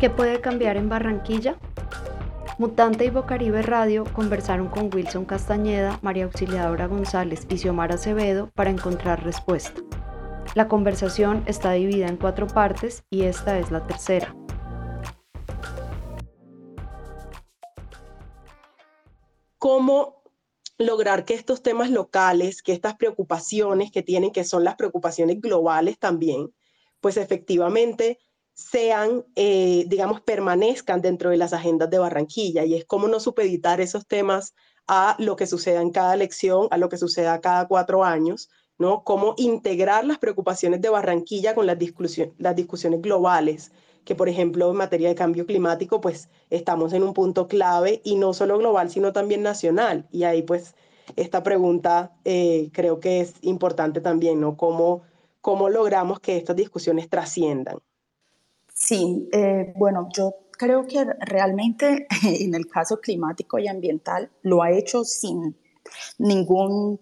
¿Qué puede cambiar en Barranquilla? Mutante y Bocaribe Radio conversaron con Wilson Castañeda, María Auxiliadora González y Xiomara Acevedo para encontrar respuesta. La conversación está dividida en cuatro partes y esta es la tercera. ¿Cómo lograr que estos temas locales, que estas preocupaciones que tienen, que son las preocupaciones globales también, pues efectivamente sean, eh, digamos, permanezcan dentro de las agendas de Barranquilla y es cómo no supeditar esos temas a lo que suceda en cada elección, a lo que suceda cada cuatro años, ¿no? Cómo integrar las preocupaciones de Barranquilla con las, las discusiones globales, que por ejemplo en materia de cambio climático, pues estamos en un punto clave y no solo global, sino también nacional. Y ahí pues esta pregunta eh, creo que es importante también, ¿no? ¿Cómo, ¿Cómo logramos que estas discusiones trasciendan? Sí, eh, bueno, yo creo que realmente en el caso climático y ambiental lo ha hecho sin ningún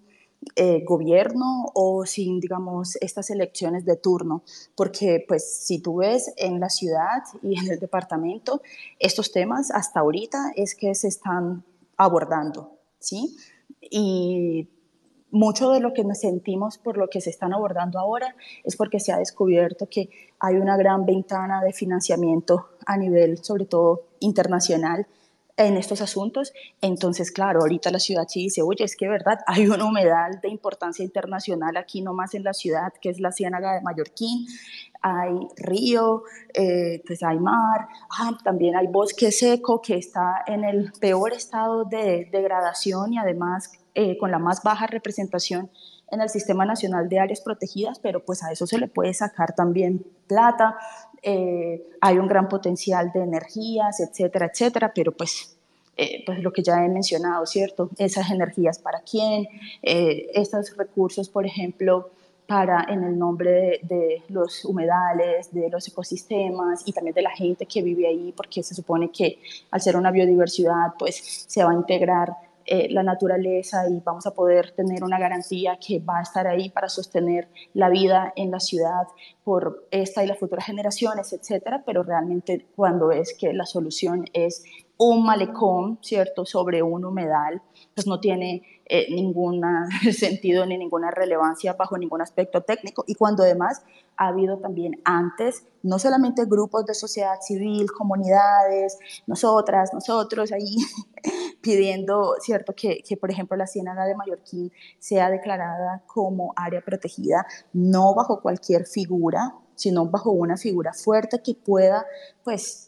eh, gobierno o sin, digamos, estas elecciones de turno, porque pues si tú ves en la ciudad y en el departamento, estos temas hasta ahorita es que se están abordando, ¿sí? Y mucho de lo que nos sentimos por lo que se están abordando ahora es porque se ha descubierto que hay una gran ventana de financiamiento a nivel, sobre todo internacional, en estos asuntos. Entonces, claro, ahorita la ciudad sí dice, oye, es que verdad, hay un humedal de importancia internacional aquí nomás en la ciudad, que es la Ciénaga de Mallorquín, hay río, eh, pues hay mar, ah, también hay bosque seco que está en el peor estado de degradación y además eh, con la más baja representación en el Sistema Nacional de Áreas Protegidas, pero pues a eso se le puede sacar también plata, eh, hay un gran potencial de energías, etcétera, etcétera, pero pues, eh, pues lo que ya he mencionado, ¿cierto? Esas energías para quién, estos recursos, por ejemplo, para en el nombre de, de, los humedales, de los ecosistemas y también de la gente que vive ahí, porque se supone que al ser una biodiversidad, pues se va a integrar eh, la naturaleza y vamos a poder tener una garantía que va a estar ahí para sostener la vida en la ciudad por esta y las futuras generaciones, etcétera, pero realmente cuando es que la solución es un malecón, ¿cierto?, sobre un humedal, pues no tiene eh, ningún sentido ni ninguna relevancia bajo ningún aspecto técnico. Y cuando además ha habido también antes, no solamente grupos de sociedad civil, comunidades, nosotras, nosotros ahí pidiendo, ¿cierto?, que, que por ejemplo la Ciénaga de Mallorquín sea declarada como área protegida, no bajo cualquier figura, sino bajo una figura fuerte que pueda, pues,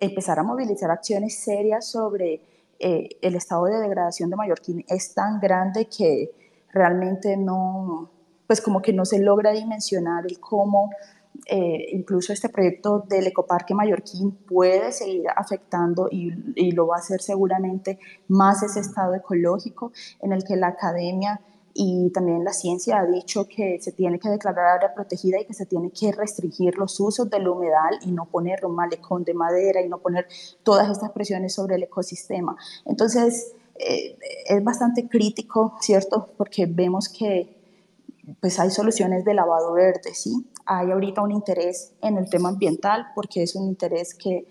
empezar a movilizar acciones serias sobre eh, el estado de degradación de Mallorquín es tan grande que realmente no, pues como que no se logra dimensionar el cómo eh, incluso este proyecto del ecoparque mallorquín puede seguir afectando y, y, lo va a hacer seguramente más ese estado ecológico en el que la academia y también la ciencia ha dicho que se tiene que declarar área protegida y que se tiene que restringir los usos del humedal y no poner un malecón de madera y no poner todas estas presiones sobre el ecosistema. Entonces, eh, es bastante crítico, ¿cierto? Porque vemos que pues hay soluciones de lavado verde, ¿sí? Hay ahorita un interés en el tema ambiental porque es un interés que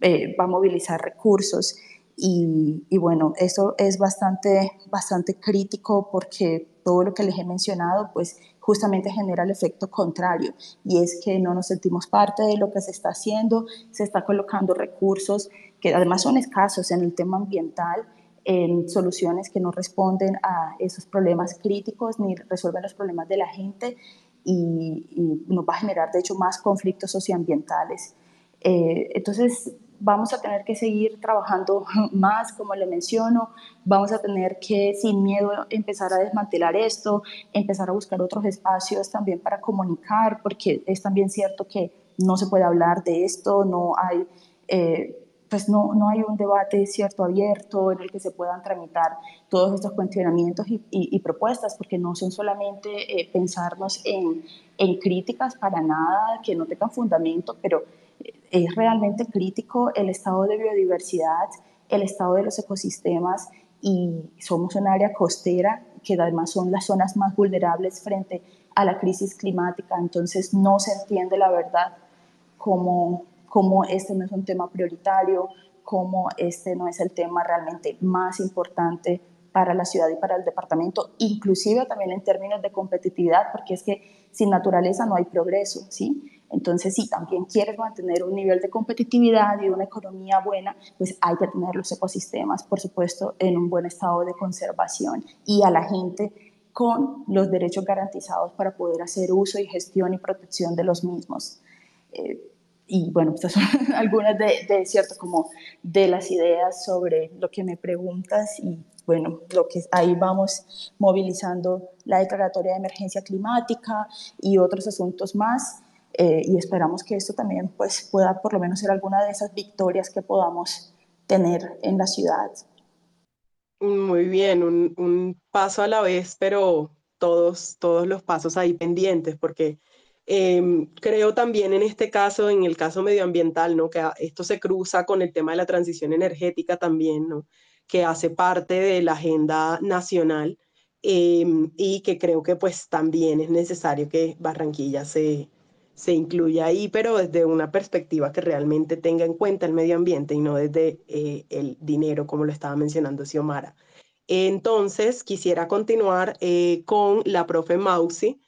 eh, va a movilizar recursos y, bueno, eso es bastante, bastante crítico porque todo lo que les he mencionado, pues justamente genera el efecto contrario y es que no nos sentimos parte de lo que se está haciendo, se está colocando recursos que además son escasos en el tema ambiental, en soluciones que no responden a esos problemas críticos ni resuelven los problemas de la gente y, nos va a generar de hecho más conflictos socioambientales. Eh, entonces, vamos a tener que seguir trabajando más, como le menciono, vamos a tener que sin miedo empezar a desmantelar esto, empezar a buscar otros espacios también para comunicar, porque es también cierto que no se puede hablar de esto, no hay... Eh, pues no, no hay un debate cierto abierto en el que se puedan tramitar todos estos cuestionamientos y, y, propuestas, porque no son solamente eh, pensarnos en, en críticas para nada que no tengan fundamento, pero es realmente crítico el estado de biodiversidad, el estado de los ecosistemas y somos un área costera que además son las zonas más vulnerables frente a la crisis climática, entonces no se entiende la verdad cómo, cómo este no es un tema prioritario, cómo este no es el tema realmente más importante para la ciudad y para el departamento, inclusive también en términos de competitividad, porque es que sin naturaleza no hay progreso, ¿sí? Entonces, si también quieres mantener un nivel de competitividad y una economía buena, pues hay que tener los ecosistemas, por supuesto, en un buen estado de conservación y a la gente con los derechos garantizados para poder hacer uso y gestión y protección de los mismos. Eh, y bueno, estas son algunas de, de, cierto, como de las ideas sobre lo que me preguntas y bueno, lo que ahí vamos movilizando la declaratoria de emergencia climática y otros asuntos más. Eh, y esperamos que esto también pues, pueda por lo menos ser alguna de esas victorias que podamos tener en la ciudad. Muy bien, un, un paso a la vez, pero todos, todos los pasos ahí pendientes, porque em, creo también en este caso, en el caso medioambiental, ¿no? que esto se cruza con el tema de la transición energética también, ¿no? que hace parte de la agenda nacional em, y que creo que pues también es necesario que Barranquilla se, se incluya ahí, pero desde una perspectiva que realmente tenga en cuenta el medio ambiente y no desde eh, el dinero, como lo estaba mencionando Xiomara. Entonces, quisiera continuar eh, con la profe Mausi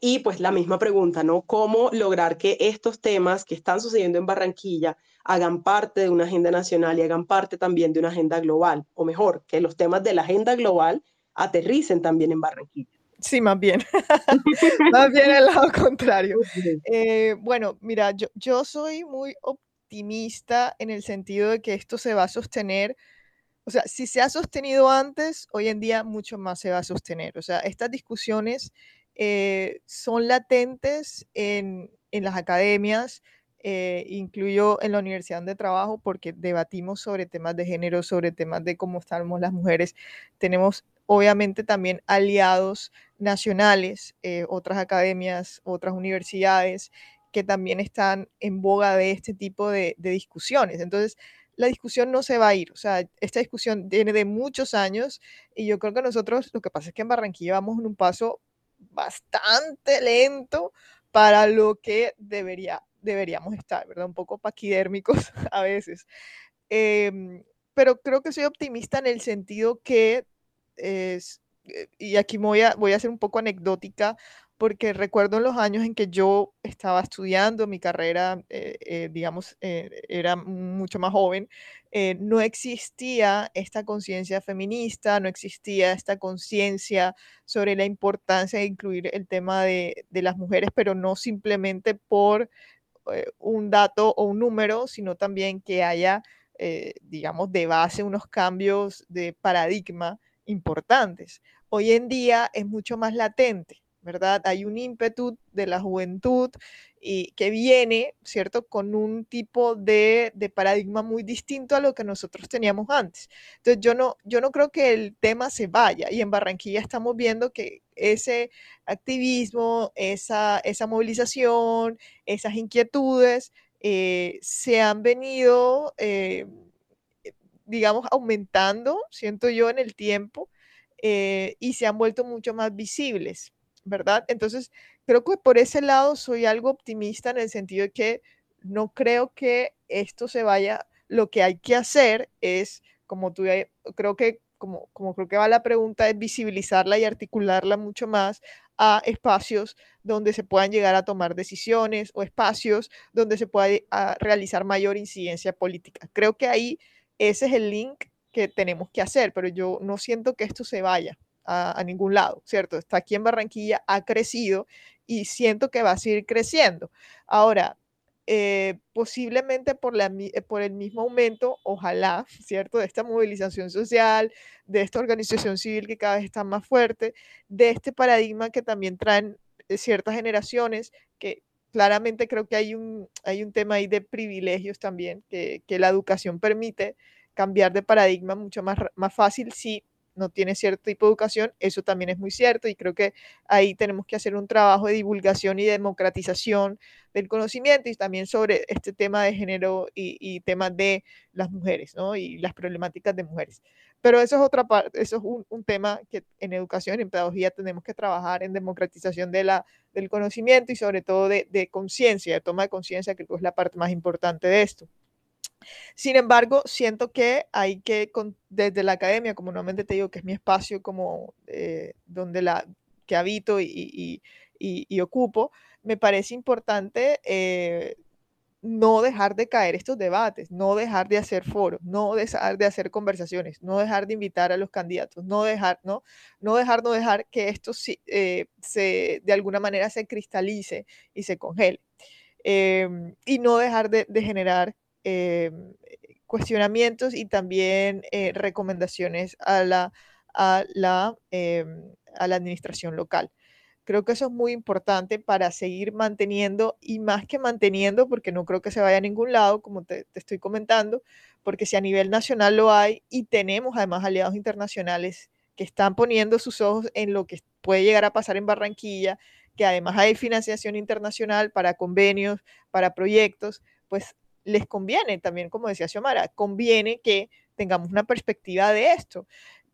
y pues la misma pregunta, ¿no? ¿Cómo lograr que estos temas que están sucediendo en Barranquilla hagan parte de una agenda nacional y hagan parte también de una agenda global? O mejor, que los temas de la agenda global aterricen también en Barranquilla. Sí, más bien. más bien el lado contrario. Eh, bueno, mira, yo, yo soy muy optimista en el sentido de que esto se va a sostener. O sea, si se ha sostenido antes, hoy en día mucho más se va a sostener. O sea, estas discusiones eh, son latentes en, en las academias, eh, incluyo en la universidad de trabajo, porque debatimos sobre temas de género, sobre temas de cómo estamos las mujeres. Tenemos obviamente también aliados nacionales, eh, otras academias, otras universidades que también están en boga de este tipo de, discusiones. Entonces, la discusión no se va a ir. O sea, esta discusión viene de muchos años y yo creo que nosotros, lo que pasa es que en Barranquilla vamos en un paso bastante lento para lo que debería, deberíamos estar, ¿verdad? Un poco paquidérmicos a veces. Em, pero creo que soy optimista en el sentido que es, eh, y aquí voy a, voy a ser un poco anecdótica, porque recuerdo los años en que yo estaba estudiando mi carrera, eh, eh, digamos, era mucho más joven, no existía esta conciencia feminista, no existía esta conciencia sobre la importancia de incluir el tema de, de las mujeres, pero no simplemente por un dato o un número, sino también que haya, digamos, de base unos cambios de paradigma importantes. Hoy en día es mucho más latente, ¿verdad? Hay un ímpetu de la juventud y que viene, ¿cierto?, con un tipo de, paradigma muy distinto a lo que nosotros teníamos antes. Entonces, yo no, yo no creo que el tema se vaya y en Barranquilla estamos viendo que ese activismo, esa, esa movilización, esas inquietudes eh, se han venido... Eh, digamos, aumentando, siento yo, en el tiempo eh, y se han vuelto mucho más visibles, ¿verdad? Entonces, creo que por ese lado soy algo optimista en el sentido de que no creo que esto se vaya, lo que hay que hacer es, como tú, creo que, como, como creo que va la pregunta, es visibilizarla y articularla mucho más a espacios donde se puedan llegar a tomar decisiones o espacios donde se pueda ah, realizar mayor incidencia política. Creo que ahí ese es el link que tenemos que hacer, pero yo no siento que esto se vaya a, ningún lado, ¿cierto? Está aquí en Barranquilla, ha crecido y siento que va a seguir creciendo. Ahora, eh, posiblemente por, eh, por el mismo aumento, ojalá, ¿cierto? De esta movilización social, de esta organización civil que cada vez está más fuerte, de este paradigma que también traen eh, ciertas generaciones que claramente creo que hay un, hay un tema ahí de privilegios también, que, la educación permite cambiar de paradigma mucho más, más fácil si no tiene cierto tipo de educación, eso también es muy cierto y creo que ahí tenemos que hacer un trabajo de divulgación y democratización del conocimiento y también sobre este tema de género y, y temas de las mujeres ¿no? y las problemáticas de mujeres. Pero eso es otra parte, eso es un, tema que en educación, en pedagogía tenemos que trabajar en democratización de la, del conocimiento y sobre todo de, de conciencia, de toma de conciencia, que es la parte más importante de esto. Sin embargo, siento que hay que, desde la academia, como normalmente te digo, que es mi espacio como eh, donde la, que habito y, ocupo, me parece importante eh, no dejar de caer estos debates, no dejar de hacer foros, no dejar de hacer conversaciones, no dejar de invitar a los candidatos, no dejar, no, no dejar, no dejar que esto eh, se, de alguna manera se cristalice y se congele. Em, y no dejar de, generar Em, cuestionamientos y también eh, recomendaciones a la, a, la, em, a la administración local. Creo que eso es muy importante para seguir manteniendo y más que manteniendo, porque no creo que se vaya a ningún lado, como te, te estoy comentando, porque si a nivel nacional lo hay y tenemos además aliados internacionales que están poniendo sus ojos en lo que puede llegar a pasar en Barranquilla, que además hay financiación internacional para convenios, para proyectos, pues les conviene también, como decía Xiomara, conviene que tengamos una perspectiva de esto.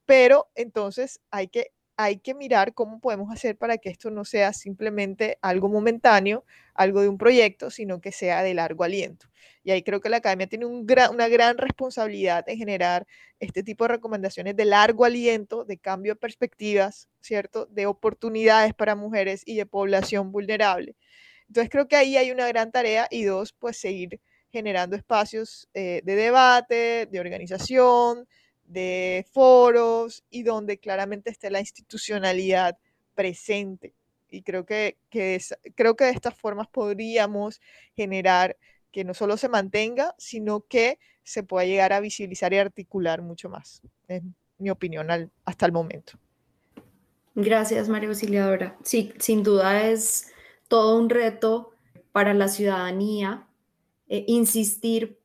Pero entonces hay que, hay que mirar cómo podemos hacer para que esto no sea simplemente algo momentáneo, algo de un proyecto, sino que sea de largo aliento. Y ahí creo que la academia tiene un una gran responsabilidad en generar este tipo de recomendaciones de largo aliento, de cambio de perspectivas, ¿cierto? De oportunidades para mujeres y de población vulnerable. Entonces creo que ahí hay una gran tarea y dos, pues seguir generando espacios eh, de debate, de organización, de foros y donde claramente esté la institucionalidad presente. Y creo que, creo que de estas formas podríamos generar que no solo se mantenga, sino que se pueda llegar a visibilizar y articular mucho más. Es mi opinión hasta el momento. Gracias, María Auxiliadora. Sí, sin duda es todo un reto para la ciudadanía eh, insistir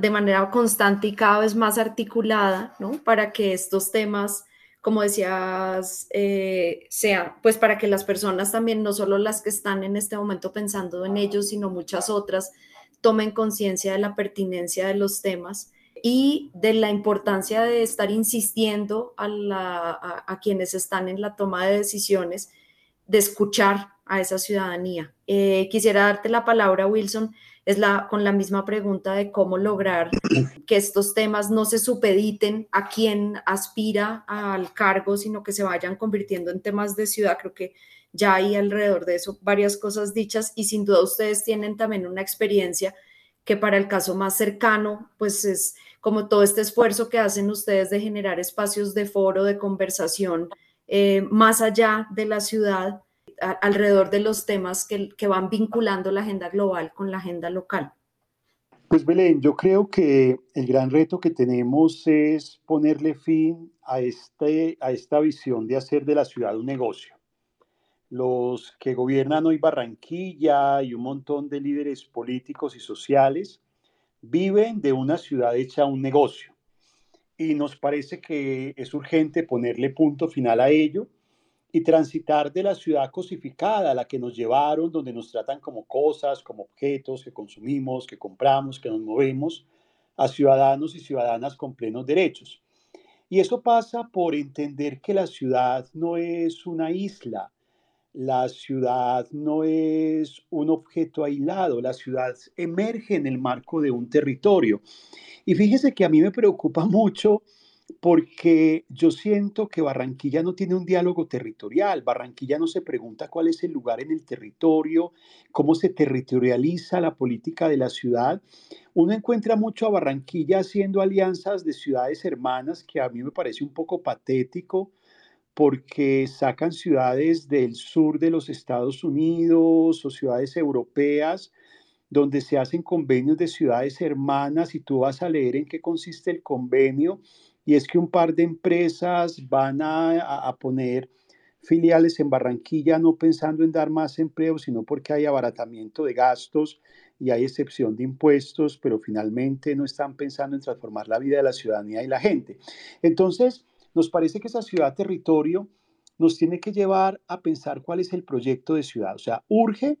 de manera constante y cada vez más articulada, ¿no? Para que estos temas, como decías, eh, sean, pues para que las personas también, no solo las que están en este momento pensando en ellos, sino muchas otras, tomen conciencia de la pertinencia de los temas y de la importancia de estar insistiendo a, quienes están en la toma de decisiones, de escuchar a esa ciudadanía. Eh, quisiera darte la palabra, Wilson, es la, con la misma pregunta de cómo lograr que estos temas no se supediten a quien aspira al cargo, sino que se vayan convirtiendo en temas de ciudad. Creo que ya hay alrededor de eso varias cosas dichas y sin duda ustedes tienen también una experiencia que para el caso más cercano, pues es como todo este esfuerzo que hacen ustedes de generar espacios de foro, de conversación, eh, más allá de la ciudad alrededor de los temas que, que van vinculando la agenda global con la agenda local? Pues Belén, yo creo que el gran reto que tenemos es ponerle fin a, este, a esta visión de hacer de la ciudad un negocio. Los que gobiernan hoy Barranquilla y un montón de líderes políticos y sociales viven de una ciudad hecha un negocio. Y nos parece que es urgente ponerle punto final a ello y transitar de la ciudad cosificada a la que nos llevaron, donde nos tratan como cosas, como objetos que consumimos, que compramos, que nos movemos, a ciudadanos y ciudadanas con plenos derechos. Y eso pasa por entender que la ciudad no es una isla, la ciudad no es un objeto aislado, la ciudad emerge en el marco de un territorio. Y fíjese que a mí me preocupa mucho porque yo siento que Barranquilla no tiene un diálogo territorial, Barranquilla no se pregunta cuál es el lugar en el territorio, cómo se territorializa la política de la ciudad. Uno encuentra mucho a Barranquilla haciendo alianzas de ciudades hermanas que a mí me parece un poco patético porque sacan ciudades del sur de los Estados Unidos o ciudades europeas donde se hacen convenios de ciudades hermanas y tú vas a leer en qué consiste el convenio y es que un par de empresas van a, poner filiales en Barranquilla no pensando en dar más empleo, sino porque hay abaratamiento de gastos y hay excepción de impuestos, pero finalmente no están pensando en transformar la vida de la ciudadanía y la gente. Entonces, nos parece que esa ciudad-territorio nos tiene que llevar a pensar cuál es el proyecto de ciudad. O sea, urge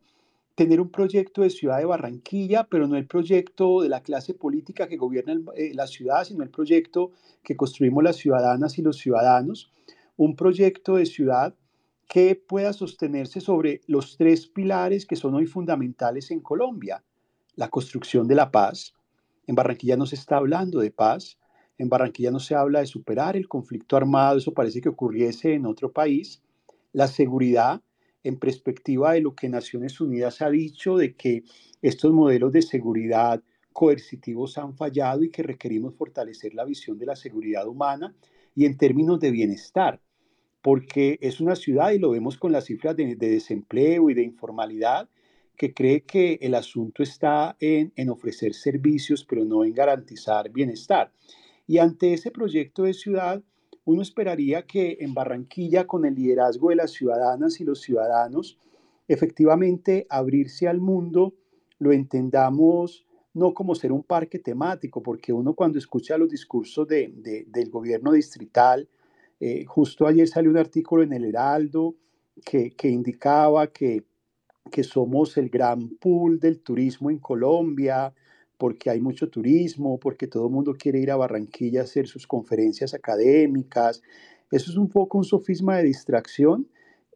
tener un proyecto de ciudad de Barranquilla, pero no el proyecto de la clase política que gobierna eh, la ciudad, sino el proyecto que construimos las ciudadanas y los ciudadanos, un proyecto de ciudad que pueda sostenerse sobre los tres pilares que son hoy fundamentales en Colombia. La construcción de la paz. En Barranquilla no se está hablando de paz, en Barranquilla no se habla de superar el conflicto armado, eso parece que ocurriese en otro país. La seguridad, en perspectiva de lo que Naciones Unidas ha dicho, de que estos modelos de seguridad coercitivos han fallado y que requerimos fortalecer la visión de la seguridad humana y en términos de bienestar, porque es una ciudad, y lo vemos con las cifras de, desempleo y de informalidad, que cree que el asunto está en, ofrecer servicios, pero no en garantizar bienestar. Y ante ese proyecto de ciudad, uno esperaría que en Barranquilla, con el liderazgo de las ciudadanas y los ciudadanos, efectivamente abrirse al mundo lo entendamos no como ser un parque temático, porque uno cuando escucha los discursos de, del gobierno distrital, eh, justo ayer salió un artículo en el Heraldo que, que indicaba que, que somos el gran pool del turismo en Colombia, porque hay mucho turismo, porque todo el mundo quiere ir a Barranquilla a hacer sus conferencias académicas. Eso es un poco un sofisma de distracción.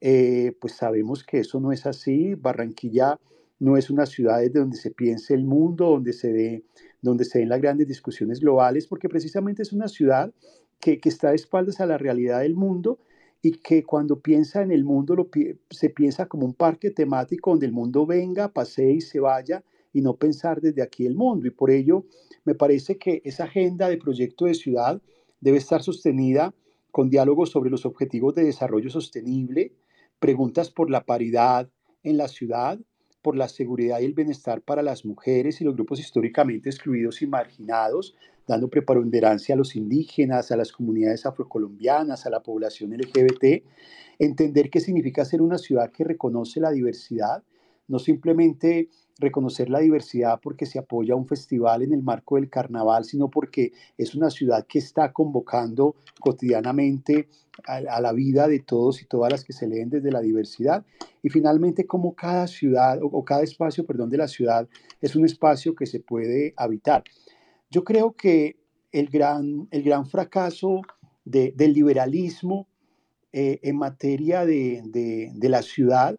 Eh, pues sabemos que eso no es así. Barranquilla no es una ciudad desde donde se piense el mundo, donde se, ve, donde se den las grandes discusiones globales, porque precisamente es una ciudad que, que está de espaldas a la realidad del mundo y que cuando piensa en el mundo se piensa como un parque temático donde el mundo venga, pasee y se vaya y no pensar desde aquí el mundo. Y por ello me parece que esa agenda de proyecto de ciudad debe estar sostenida con diálogos sobre los objetivos de desarrollo sostenible, preguntas por la paridad en la ciudad, por la seguridad y el bienestar para las mujeres y los grupos históricamente excluidos y marginados, dando preponderancia a los indígenas, a las comunidades afrocolombianas, a la población LGBT, entender qué significa ser una ciudad que reconoce la diversidad, no simplemente reconocer la diversidad porque se apoya un festival en el marco del carnaval, sino porque es una ciudad que está convocando cotidianamente a, la vida de todos y todas las que se leen desde la diversidad. Y finalmente, como cada ciudad o, cada espacio, perdón, de la ciudad es un espacio que se puede habitar. Yo creo que el gran, el gran fracaso del liberalismo eh, en materia de, de, de la ciudad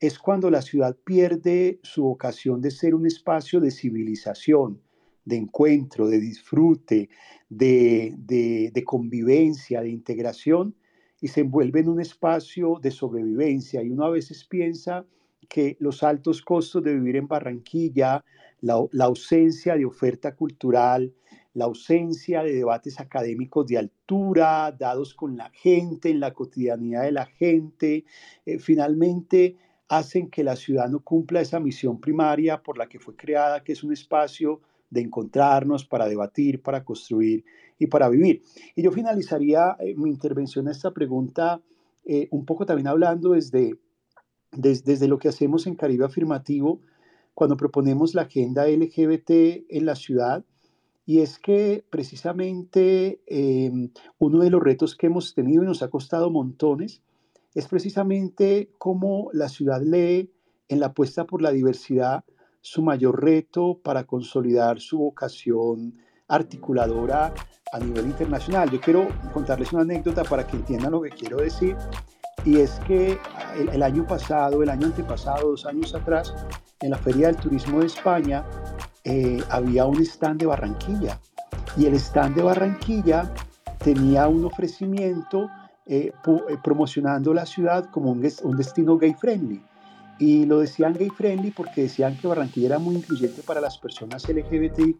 es cuando la ciudad pierde su vocación de ser un espacio de civilización, de encuentro, de disfrute, de, convivencia, de integración, y se envuelve en un espacio de sobrevivencia. Y uno a veces piensa que los altos costos de vivir en Barranquilla, la, ausencia de oferta cultural, la ausencia de debates académicos de altura, dados con la gente, en la cotidianidad de la gente, eh, finalmente hacen que la ciudad no cumpla esa misión primaria por la que fue creada, que es un espacio de encontrarnos para debatir, para construir y para vivir. Y yo finalizaría eh, mi intervención a esta pregunta eh, un poco también hablando desde, desde, lo que hacemos en Caribe Afirmativo cuando proponemos la agenda LGBT en la ciudad. Y es que precisamente em, uno de los retos que hemos tenido y nos ha costado montones es precisamente cómo la ciudad lee en la apuesta por la diversidad su mayor reto para consolidar su vocación articuladora a nivel internacional. Yo quiero contarles una anécdota para que entiendan lo que quiero decir. Y es que el, año pasado, el año antepasado, dos años atrás, en la Feria del Turismo de España, eh, había un stand de Barranquilla. Y el stand de Barranquilla tenía un ofrecimiento eh, eh, promocionando la ciudad como un, destino gay friendly. Y lo decían gay friendly porque decían que Barranquilla era muy incluyente para las personas LGBTIQ,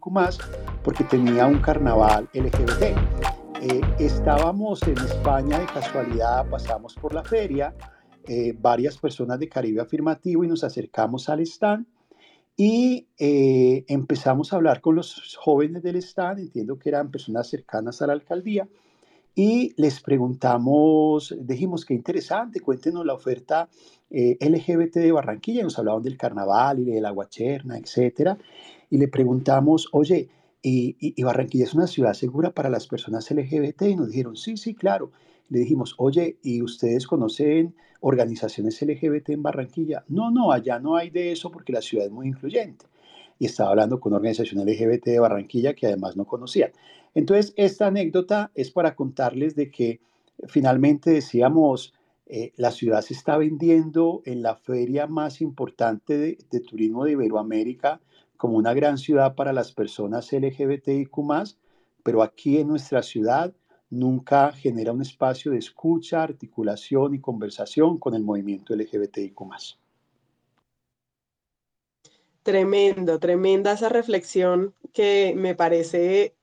porque tenía un carnaval LGBT. Eh, estábamos en España de casualidad, pasamos por la feria, varias personas de Caribe Afirmativo y nos acercamos al stand y empezamos a hablar con los jóvenes del stand, entiendo que eran personas cercanas a la alcaldía, y les preguntamos, dijimos, qué interesante, cuéntenos la oferta eh, LGBT de Barranquilla. Nos hablaban del carnaval y de la guacherna, etc. Y le preguntamos, oye, ¿y, Barranquilla es una ciudad segura para las personas LGBT? Y nos dijeron, sí, sí, claro. le dijimos, oye, ¿y ustedes conocen organizaciones LGBT en Barranquilla? No, no, allá no hay de eso porque la ciudad es muy influyente. Y estaba hablando con una organización LGBT de Barranquilla que además no conocía. Entonces, esta anécdota es para contarles de que finalmente decíamos, eh, la ciudad se está vendiendo en la feria más importante de, de turismo de Iberoamérica como una gran ciudad para las personas LGBTIQ, pero aquí en nuestra ciudad nunca genera un espacio de escucha, articulación y conversación con el movimiento LGBTIQ. Tremendo, tremenda esa reflexión que me parece,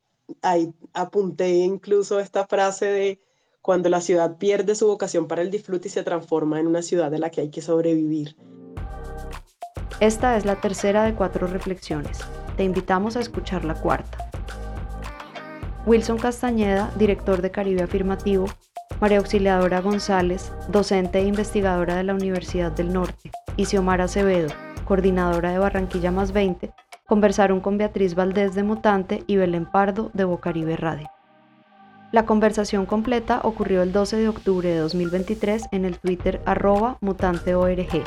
ahí apunté incluso esta frase de cuando la ciudad pierde su vocación para el disfrute y se transforma en una ciudad de la que hay que sobrevivir. Esta es la tercera de cuatro reflexiones. Te invitamos a escuchar la cuarta. Wilson Castañeda, director de Caribe Afirmativo, María Auxiliadora González, docente e investigadora de la Universidad del Norte, y Xiomara Acevedo, coordinadora de Barranquilla Más 20, conversaron con Beatriz Valdés de Mutante y Belén Pardo de Bocaribe Radio. La conversación completa ocurrió el 12 de octubre de 2023 en el Twitter arroba mutanteorg.